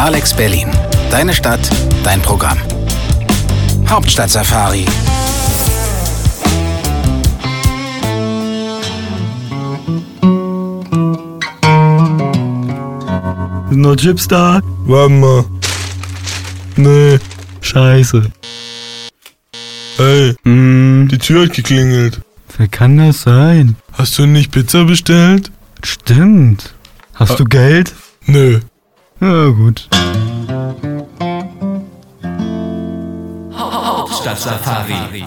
Alex Berlin. Deine Stadt, dein Programm. Hauptstadt-Safari. Sind noch Chips da? Warte mal. Nee. Scheiße. Hey, Hm, die Tür hat geklingelt. wer kann das sein? Hast du nicht Pizza bestellt? Stimmt. Hast Ah. du Geld? Nö. Ja, gut. Hauptstadt-Safari.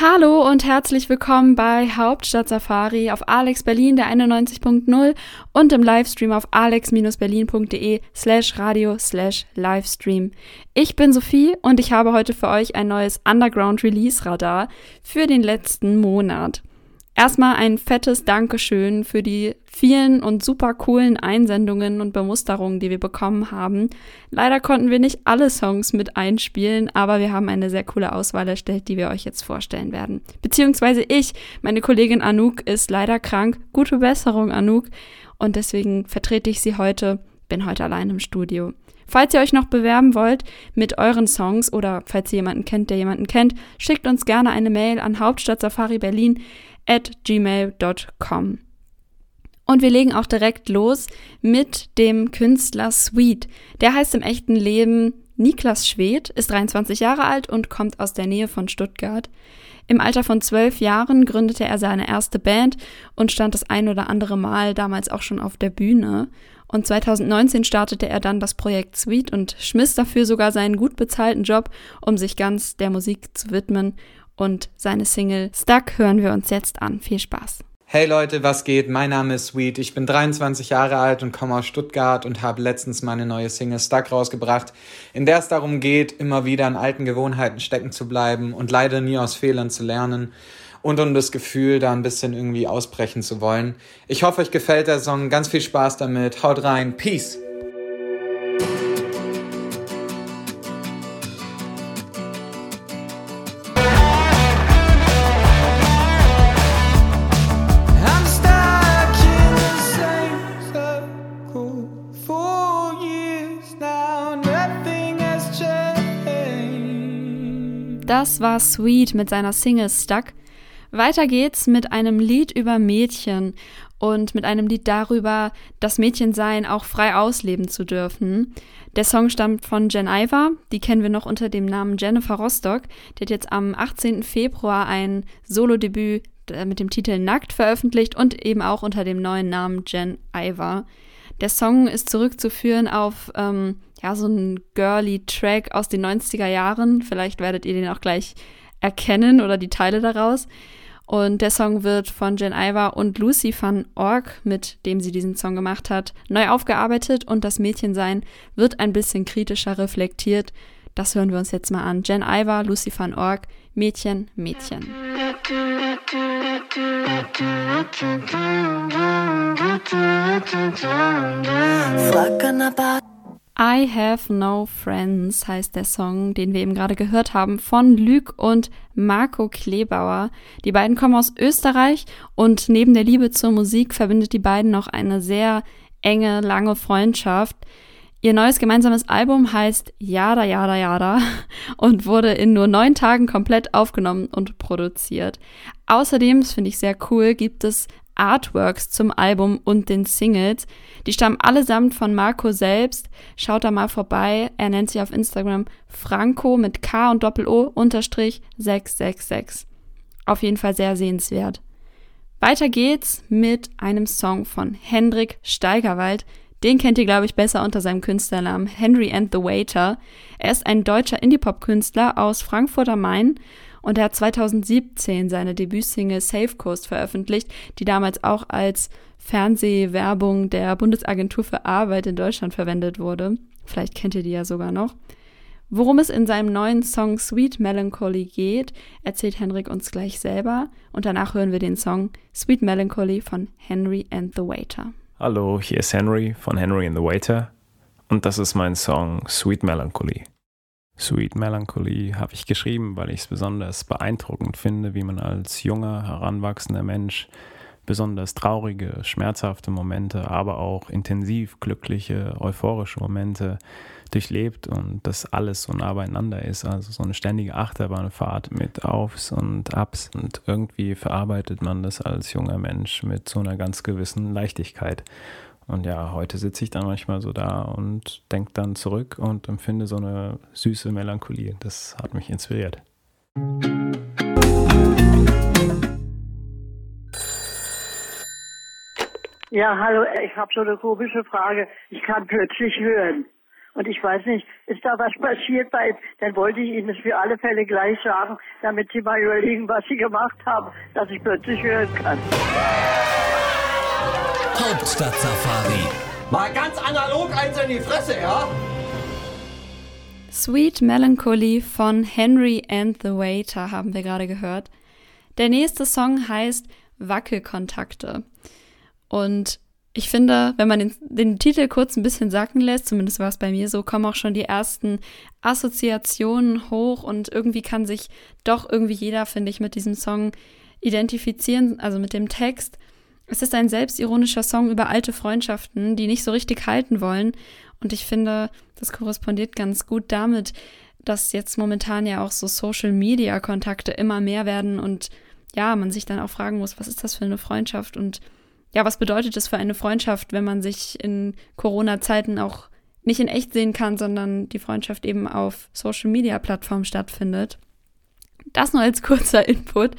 Hallo und herzlich willkommen bei Hauptstadt Safari auf Alex Berlin der 91.0 und im Livestream auf alex-berlin.de slash radio slash Livestream. Ich bin Sophie und ich habe heute für euch ein neues Underground Release Radar für den letzten Monat. Erstmal ein fettes Dankeschön für die vielen und super coolen Einsendungen und Bemusterungen, die wir bekommen haben. Leider konnten wir nicht alle Songs mit einspielen, aber wir haben eine sehr coole Auswahl erstellt, die wir euch jetzt vorstellen werden. Beziehungsweise ich, meine Kollegin Anouk ist leider krank. Gute Besserung, Anouk. Und deswegen vertrete ich sie heute, bin heute allein im Studio. Falls ihr euch noch bewerben wollt mit euren Songs oder falls ihr jemanden kennt, der jemanden kennt, schickt uns gerne eine Mail an Hauptstadt Berlin at gmail.com. Und wir legen auch direkt los mit dem Künstler Sweet. Der heißt im echten Leben Niklas Schwedt, ist 23 Jahre alt und kommt aus der Nähe von Stuttgart. Im Alter von zwölf Jahren gründete er seine erste Band und stand das ein oder andere Mal damals auch schon auf der Bühne. Und 2019 startete er dann das Projekt Sweet und schmiss dafür sogar seinen gut bezahlten Job, um sich ganz der Musik zu widmen. Und seine Single Stuck hören wir uns jetzt an. Viel Spaß. Hey Leute, was geht? Mein Name ist Sweet. Ich bin 23 Jahre alt und komme aus Stuttgart und habe letztens meine neue Single Stuck rausgebracht, in der es darum geht, immer wieder an alten Gewohnheiten stecken zu bleiben und leider nie aus Fehlern zu lernen und um das Gefühl, da ein bisschen irgendwie ausbrechen zu wollen. Ich hoffe, euch gefällt der Song. Ganz viel Spaß damit. Haut rein. Peace. Das war Sweet mit seiner Single Stuck. Weiter geht's mit einem Lied über Mädchen und mit einem Lied darüber, das Mädchensein auch frei ausleben zu dürfen. Der Song stammt von Jen Iver, die kennen wir noch unter dem Namen Jennifer Rostock. Die hat jetzt am 18. Februar ein Solo-Debüt äh, mit dem Titel Nackt veröffentlicht und eben auch unter dem neuen Namen Jen Iver. Der Song ist zurückzuführen auf ähm, ja, so einen girly Track aus den 90er Jahren. Vielleicht werdet ihr den auch gleich erkennen oder die Teile daraus. Und der Song wird von Jen Iver und Lucy van Org, mit dem sie diesen Song gemacht hat, neu aufgearbeitet und das Mädchensein wird ein bisschen kritischer reflektiert. Das hören wir uns jetzt mal an. Jen Iver, Lucy van Org, Mädchen, Mädchen. I Have No Friends heißt der Song, den wir eben gerade gehört haben, von Lüg und Marco Klebauer. Die beiden kommen aus Österreich und neben der Liebe zur Musik verbindet die beiden noch eine sehr enge, lange Freundschaft. Ihr neues gemeinsames Album heißt Yada Yada Yada und wurde in nur neun Tagen komplett aufgenommen und produziert. Außerdem, das finde ich sehr cool, gibt es Artworks zum Album und den Singles. Die stammen allesamt von Marco selbst. Schaut da mal vorbei. Er nennt sich auf Instagram Franco mit K und Doppel-O unterstrich 666. Auf jeden Fall sehr sehenswert. Weiter geht's mit einem Song von Hendrik Steigerwald. Den kennt ihr, glaube ich, besser unter seinem Künstlernamen Henry and the Waiter. Er ist ein deutscher Indie-Pop-Künstler aus Frankfurt am Main und er hat 2017 seine Debütsingle Safe Coast veröffentlicht, die damals auch als Fernsehwerbung der Bundesagentur für Arbeit in Deutschland verwendet wurde. Vielleicht kennt ihr die ja sogar noch. Worum es in seinem neuen Song Sweet Melancholy geht, erzählt Henrik uns gleich selber und danach hören wir den Song Sweet Melancholy von Henry and the Waiter. Hallo, hier ist Henry von Henry and the Waiter und das ist mein Song Sweet Melancholy. Sweet Melancholy habe ich geschrieben, weil ich es besonders beeindruckend finde, wie man als junger, heranwachsender Mensch besonders traurige, schmerzhafte Momente, aber auch intensiv glückliche, euphorische Momente durchlebt und das alles so nah beieinander ist. Also so eine ständige Achterbahnfahrt mit Aufs und Abs. Und irgendwie verarbeitet man das als junger Mensch mit so einer ganz gewissen Leichtigkeit. Und ja, heute sitze ich dann manchmal so da und denke dann zurück und empfinde so eine süße Melancholie. Das hat mich inspiriert. Ja, hallo, ich habe so eine komische Frage. Ich kann plötzlich hören. Und ich weiß nicht, ist da was passiert bei, dann wollte ich Ihnen das für alle Fälle gleich sagen, damit Sie mal überlegen, was Sie gemacht haben, dass ich plötzlich hören kann. Hauptstadt-Safari. Mal ganz analog eins in die Fresse, ja? Sweet Melancholy von Henry and the Waiter haben wir gerade gehört. Der nächste Song heißt Wackelkontakte. Und ich finde, wenn man den, den, Titel kurz ein bisschen sacken lässt, zumindest war es bei mir so, kommen auch schon die ersten Assoziationen hoch und irgendwie kann sich doch irgendwie jeder, finde ich, mit diesem Song identifizieren, also mit dem Text. Es ist ein selbstironischer Song über alte Freundschaften, die nicht so richtig halten wollen. Und ich finde, das korrespondiert ganz gut damit, dass jetzt momentan ja auch so Social-Media-Kontakte immer mehr werden und ja, man sich dann auch fragen muss, was ist das für eine Freundschaft und ja, was bedeutet es für eine Freundschaft, wenn man sich in Corona-Zeiten auch nicht in echt sehen kann, sondern die Freundschaft eben auf Social-Media-Plattformen stattfindet? Das nur als kurzer Input.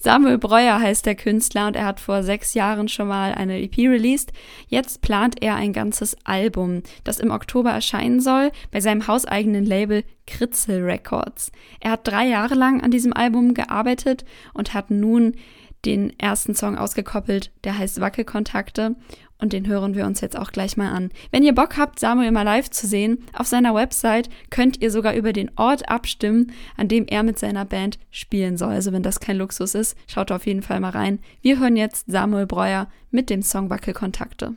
Samuel Breuer heißt der Künstler und er hat vor sechs Jahren schon mal eine EP released. Jetzt plant er ein ganzes Album, das im Oktober erscheinen soll, bei seinem hauseigenen Label Kritzel Records. Er hat drei Jahre lang an diesem Album gearbeitet und hat nun den ersten Song ausgekoppelt, der heißt Wackelkontakte und den hören wir uns jetzt auch gleich mal an. Wenn ihr Bock habt, Samuel mal live zu sehen, auf seiner Website könnt ihr sogar über den Ort abstimmen, an dem er mit seiner Band spielen soll. Also wenn das kein Luxus ist, schaut auf jeden Fall mal rein. Wir hören jetzt Samuel Breuer mit dem Song Wackelkontakte.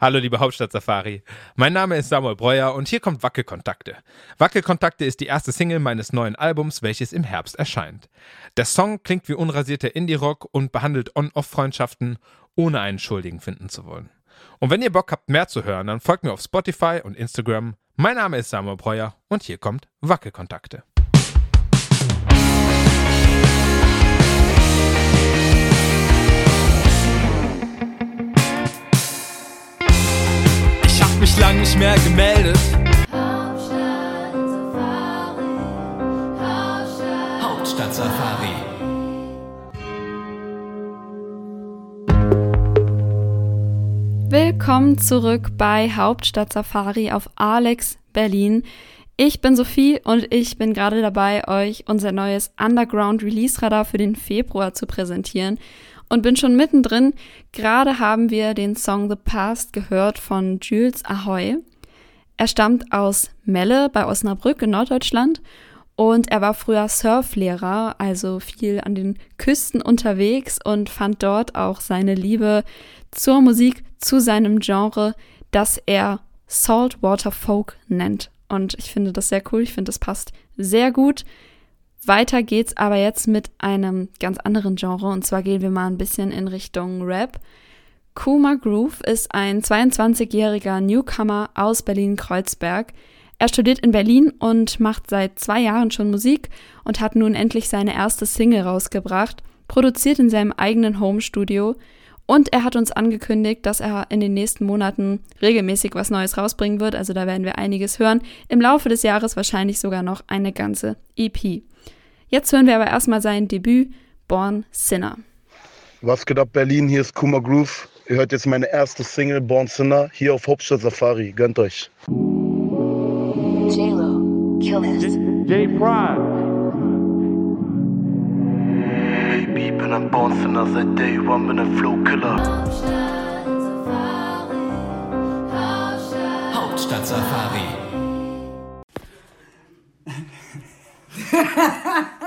Hallo liebe Hauptstadt-Safari. Mein Name ist Samuel Breuer und hier kommt Wackelkontakte. Wackelkontakte ist die erste Single meines neuen Albums, welches im Herbst erscheint. Der Song klingt wie unrasierter Indie-Rock und behandelt On-Off-Freundschaften, ohne einen Schuldigen finden zu wollen. Und wenn ihr Bock habt, mehr zu hören, dann folgt mir auf Spotify und Instagram. Mein Name ist Samuel Breuer und hier kommt Wackelkontakte. Mich lang nicht mehr gemeldet. Hauptstadt Safari. Willkommen zurück bei Hauptstadt Safari auf Alex Berlin. Ich bin Sophie und ich bin gerade dabei, euch unser neues Underground Release Radar für den Februar zu präsentieren und bin schon mittendrin. Gerade haben wir den Song The Past gehört von Jules Ahoy. Er stammt aus Melle bei Osnabrück in Norddeutschland und er war früher Surflehrer, also viel an den Küsten unterwegs und fand dort auch seine Liebe zur Musik, zu seinem Genre, das er Saltwater Folk nennt. Und ich finde das sehr cool, ich finde das passt sehr gut. Weiter geht's aber jetzt mit einem ganz anderen Genre und zwar gehen wir mal ein bisschen in Richtung Rap. Kuma Groove ist ein 22-jähriger Newcomer aus Berlin-Kreuzberg. Er studiert in Berlin und macht seit zwei Jahren schon Musik und hat nun endlich seine erste Single rausgebracht, produziert in seinem eigenen Home-Studio und er hat uns angekündigt, dass er in den nächsten Monaten regelmäßig was Neues rausbringen wird, also da werden wir einiges hören. Im Laufe des Jahres wahrscheinlich sogar noch eine ganze EP. Jetzt hören wir aber erstmal sein Debüt Born Sinner. Was geht ab Berlin? Hier ist Kuma Groove. Ihr hört jetzt meine erste Single Born Sinner hier auf Hauptstadt Safari. Gönnt euch. J-Lo, kill this. J Pride. Baby, bin ein Born Sinner seit Day One, bin ein Flow Killer. Hauptstadt Safari.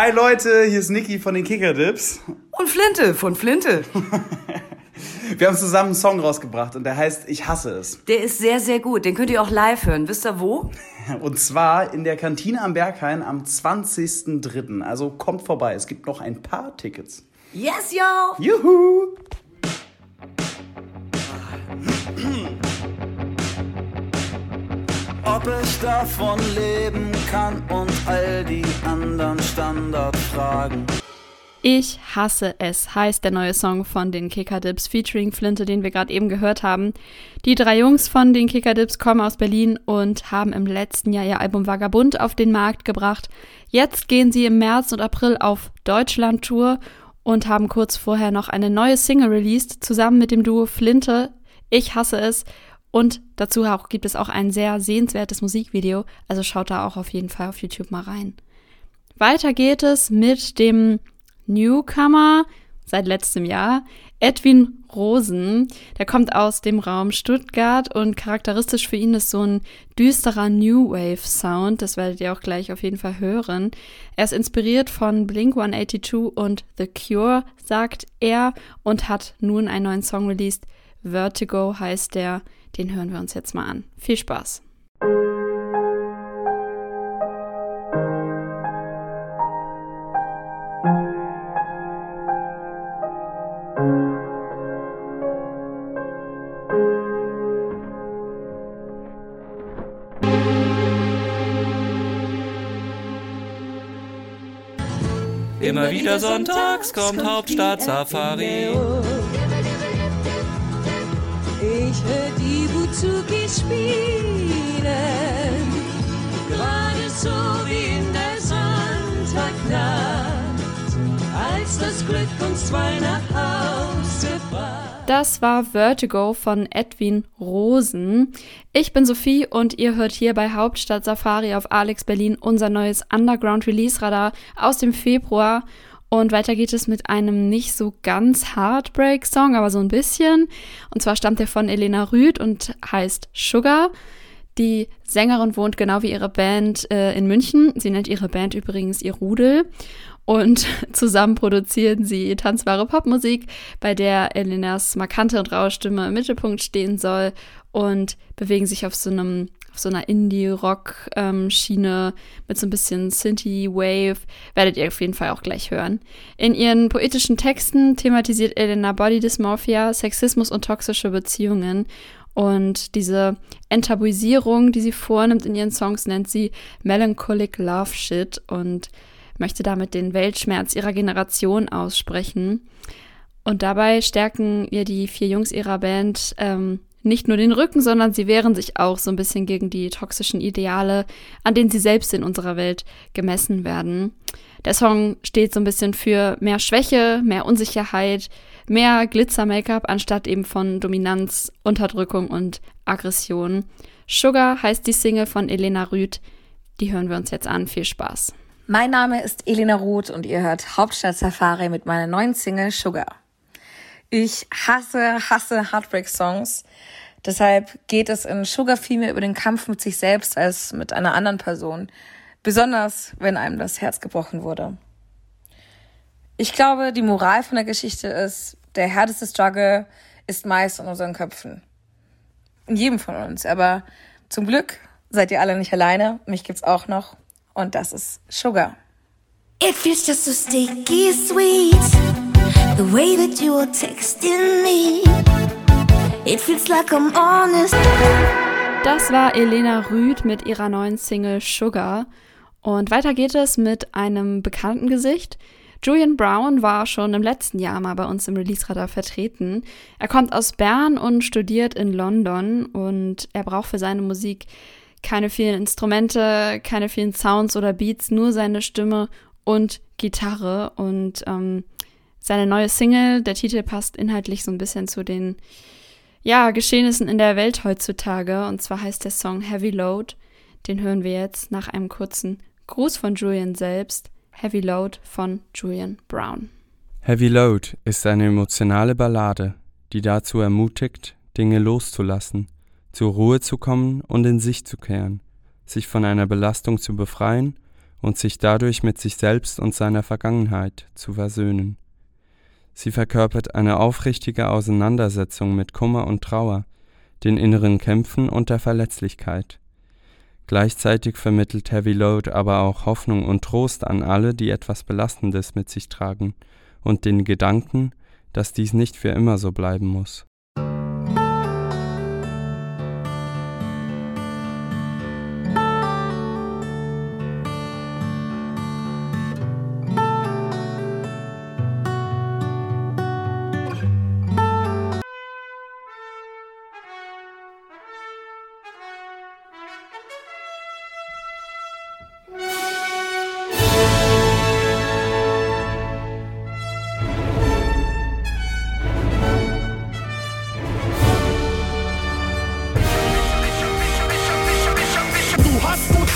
Hi Leute, hier ist Niki von den Kickerdips. Und Flinte von Flinte. Wir haben zusammen einen Song rausgebracht und der heißt Ich hasse es. Der ist sehr, sehr gut. Den könnt ihr auch live hören. Wisst ihr wo? Und zwar in der Kantine am Berghain am 20.03. Also kommt vorbei. Es gibt noch ein paar Tickets. Yes, yo! Juhu! Ich davon leben kann und all die anderen Standardfragen. Ich hasse es, heißt der neue Song von den Kicker-Dips featuring Flinte, den wir gerade eben gehört haben. Die drei Jungs von den Kicker-Dips kommen aus Berlin und haben im letzten Jahr ihr Album Vagabund auf den Markt gebracht. Jetzt gehen sie im März und April auf Deutschland-Tour und haben kurz vorher noch eine neue Single released, zusammen mit dem Duo Flinte. Ich hasse es. Und dazu auch, gibt es auch ein sehr sehenswertes Musikvideo, also schaut da auch auf jeden Fall auf YouTube mal rein. Weiter geht es mit dem Newcomer seit letztem Jahr, Edwin Rosen. Der kommt aus dem Raum Stuttgart und charakteristisch für ihn ist so ein düsterer New Wave Sound. Das werdet ihr auch gleich auf jeden Fall hören. Er ist inspiriert von Blink 182 und The Cure, sagt er, und hat nun einen neuen Song released. Vertigo heißt der. Den hören wir uns jetzt mal an. Viel Spaß. Immer wieder sonntags kommt Hauptstadt-Safari. Ich hör die Buzuki spielen, gerade so wie in der Sonntagnacht, als das Glück uns zwei nach Hause brachte. Das war Vertigo von Edwin Rosen. Ich bin Sophie und ihr hört hier bei Hauptstadt Safari auf Alex Berlin unser neues Underground Release Radar aus dem Februar. Und weiter geht es mit einem nicht so ganz Heartbreak-Song, aber so ein bisschen. Und zwar stammt er von Elena Rüth und heißt Sugar. Die Sängerin wohnt genau wie ihre Band äh, in München. Sie nennt ihre Band übrigens ihr Rudel. Und zusammen produzieren sie tanzbare Popmusik, bei der Elenas markante und raue Stimme im Mittelpunkt stehen soll und bewegen sich auf so einem auf so einer Indie-Rock-Schiene mit so ein bisschen Synthie-Wave, werdet ihr auf jeden Fall auch gleich hören. In ihren poetischen Texten thematisiert Elena Body Dysmorphia, Sexismus und toxische Beziehungen. Und diese Enttabuisierung, die sie vornimmt in ihren Songs, nennt sie Melancholic Love Shit und möchte damit den Weltschmerz ihrer Generation aussprechen. Und dabei stärken ihr die vier Jungs ihrer Band ähm, nicht nur den Rücken, sondern sie wehren sich auch so ein bisschen gegen die toxischen Ideale, an denen sie selbst in unserer Welt gemessen werden. Der Song steht so ein bisschen für mehr Schwäche, mehr Unsicherheit, mehr Glitzer-Make-up anstatt eben von Dominanz, Unterdrückung und Aggression. Sugar heißt die Single von Elena Rüth. Die hören wir uns jetzt an. Viel Spaß. Mein Name ist Elena Roth und ihr hört Hauptstadt Safari mit meiner neuen Single Sugar. Ich hasse, hasse Heartbreak-Songs. Deshalb geht es in Sugar viel mehr über den Kampf mit sich selbst als mit einer anderen Person. Besonders, wenn einem das Herz gebrochen wurde. Ich glaube, die Moral von der Geschichte ist, der härteste Struggle ist meist in unseren Köpfen. In jedem von uns. Aber zum Glück seid ihr alle nicht alleine. Mich gibt's auch noch. Und das ist Sugar. It feels just so sticky sweet. The way that you are texting me. It feels like I'm honest. Das war Elena Rüth mit ihrer neuen Single Sugar. Und weiter geht es mit einem bekannten Gesicht. Julian Brown war schon im letzten Jahr mal bei uns im Release-Radar vertreten. Er kommt aus Bern und studiert in London und er braucht für seine Musik keine vielen Instrumente, keine vielen Sounds oder Beats, nur seine Stimme und Gitarre. Und ähm, seine neue Single, der Titel passt inhaltlich so ein bisschen zu den ja, Geschehnissen in der Welt heutzutage. Und zwar heißt der Song Heavy Load. Den hören wir jetzt nach einem kurzen Gruß von Julian selbst. Heavy Load von Julian Brown. Heavy Load ist eine emotionale Ballade, die dazu ermutigt, Dinge loszulassen, zur Ruhe zu kommen und in sich zu kehren, sich von einer Belastung zu befreien und sich dadurch mit sich selbst und seiner Vergangenheit zu versöhnen. Sie verkörpert eine aufrichtige Auseinandersetzung mit Kummer und Trauer, den inneren Kämpfen und der Verletzlichkeit. Gleichzeitig vermittelt Heavy Load aber auch Hoffnung und Trost an alle, die etwas Belastendes mit sich tragen und den Gedanken, dass dies nicht für immer so bleiben muss.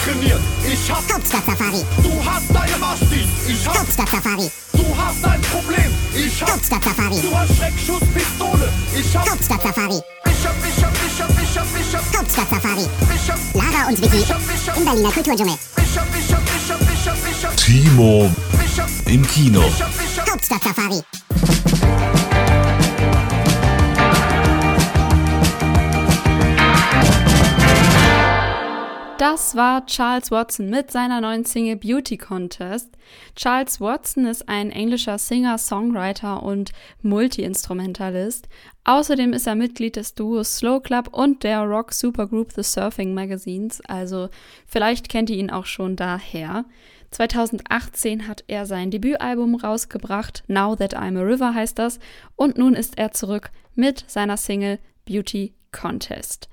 Trainiert, ich hab Hauptstadt-Safari. Du hast deine Mastis, ich hab Hauptstadt-Safari. Du hast ein Problem, ich hab Hauptstadt-Safari. Du hast Schreckschusspistole, ich hab Hauptstadt-Safari. Ich hab, ich hab, ich hab, ich hab, ich hab Hauptstadt-Safari. Ich hab Lara und Vicky im Berliner Kulturdschungel. Ich hab, ich hab, ich hab, ich hab, ich hab Timo im Kino. Hauptstadt-Safari. Das war Charles Watson mit seiner neuen Single Beauty Contest. Charles Watson ist ein englischer Singer, Songwriter und Multi-Instrumentalist. Außerdem ist er Mitglied des Duos Slow Club und der Rock Supergroup The Surfing Magazines, also vielleicht kennt ihr ihn auch schon daher. 2018 hat er sein Debütalbum rausgebracht, Now That I'm a River heißt das, und nun ist er zurück mit seiner Single Beauty Contest.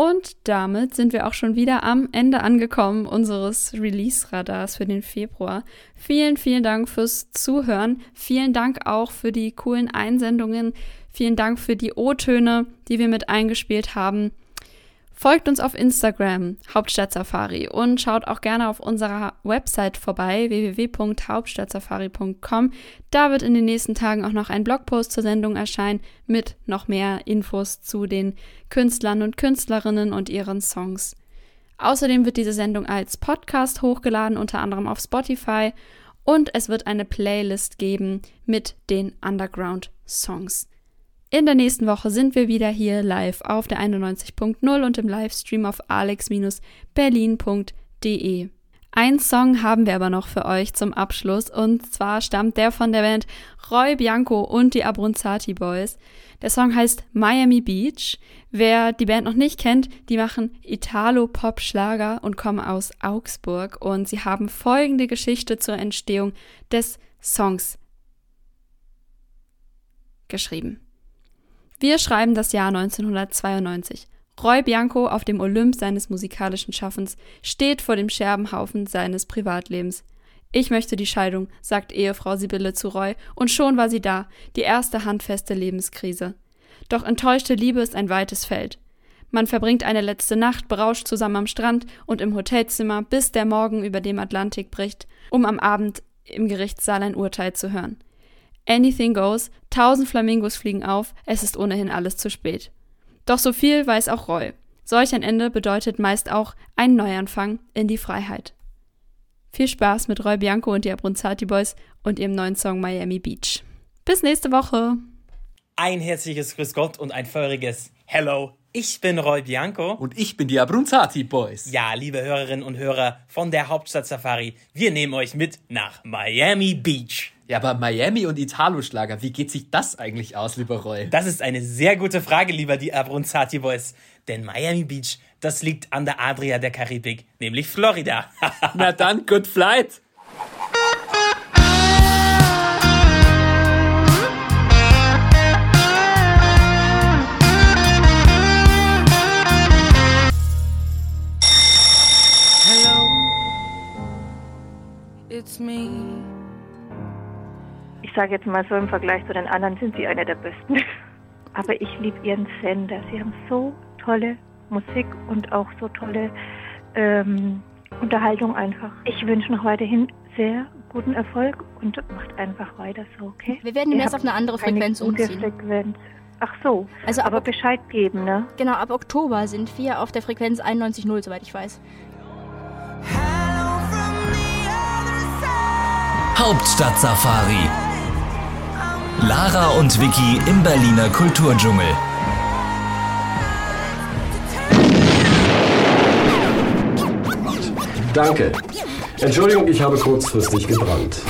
Und damit sind wir auch schon wieder am Ende angekommen unseres Release-Radars für den Februar. Vielen, vielen Dank fürs Zuhören. Vielen Dank auch für die coolen Einsendungen. Vielen Dank für die O-Töne, die wir mit eingespielt haben. Folgt uns auf Instagram, Hauptstadt Safari, und schaut auch gerne auf unserer Website vorbei, www.hauptstadtsafari.com. Da wird in den nächsten Tagen auch noch ein Blogpost zur Sendung erscheinen mit noch mehr Infos zu den Künstlern und Künstlerinnen und ihren Songs. Außerdem wird diese Sendung als Podcast hochgeladen, unter anderem auf Spotify, und es wird eine Playlist geben mit den Underground-Songs. In der nächsten Woche sind wir wieder hier live auf der 91.0 und im Livestream auf alex-berlin.de. Ein Song haben wir aber noch für euch zum Abschluss und zwar stammt der von der Band Roy Bianco und die Abronzati Boys. Der Song heißt Miami Beach. Wer die Band noch nicht kennt, die machen Italo-Pop-Schlager und kommen aus Augsburg und sie haben folgende Geschichte zur Entstehung des Songs geschrieben. Wir schreiben das Jahr 1992. Roy Bianco auf dem Olymp seines musikalischen Schaffens steht vor dem Scherbenhaufen seines Privatlebens. Ich möchte die Scheidung, sagt Ehefrau Sibylle zu Roy, und schon war sie da, die erste handfeste Lebenskrise. Doch enttäuschte Liebe ist ein weites Feld. Man verbringt eine letzte Nacht berauscht zusammen am Strand und im Hotelzimmer, bis der Morgen über dem Atlantik bricht, um am Abend im Gerichtssaal ein Urteil zu hören. Anything goes, tausend Flamingos fliegen auf, es ist ohnehin alles zu spät. Doch so viel weiß auch Roy. Solch ein Ende bedeutet meist auch einen Neuanfang in die Freiheit. Viel Spaß mit Roy Bianco und die Abronzati Boys und ihrem neuen Song Miami Beach. Bis nächste Woche. Ein herzliches Grüß Gott und ein feuriges Hello. Ich bin Roy Bianco. Und ich bin die Abronzati Boys. Ja, liebe Hörerinnen und Hörer von der Hauptstadt Safari, wir nehmen euch mit nach Miami Beach. Ja, aber Miami und Italo-Schlager, wie geht sich das eigentlich aus, lieber Roy? Das ist eine sehr gute Frage, lieber die Abronzati Boys. Denn Miami Beach, das liegt an der Adria der Karibik, nämlich Florida. Na dann, good flight! Hello, it's me. Ich sage jetzt mal so, im Vergleich zu den anderen sind sie eine der besten. Aber ich liebe ihren Sender. Sie haben so tolle Musik und auch so tolle ähm, Unterhaltung einfach. Ich wünsche noch weiterhin sehr guten Erfolg und macht einfach weiter so, okay? Wir werden demnächst auf eine andere Frequenz eine gute umziehen. Frequenz. Ach so, Also ab aber Ok- Bescheid geben, ne? Genau, ab Oktober sind wir auf der Frequenz 91.0, soweit ich weiß. Hauptstadt Safari. Lara und Vicky im Berliner Kulturdschungel. Danke. Entschuldigung, ich habe kurzfristig gebrannt.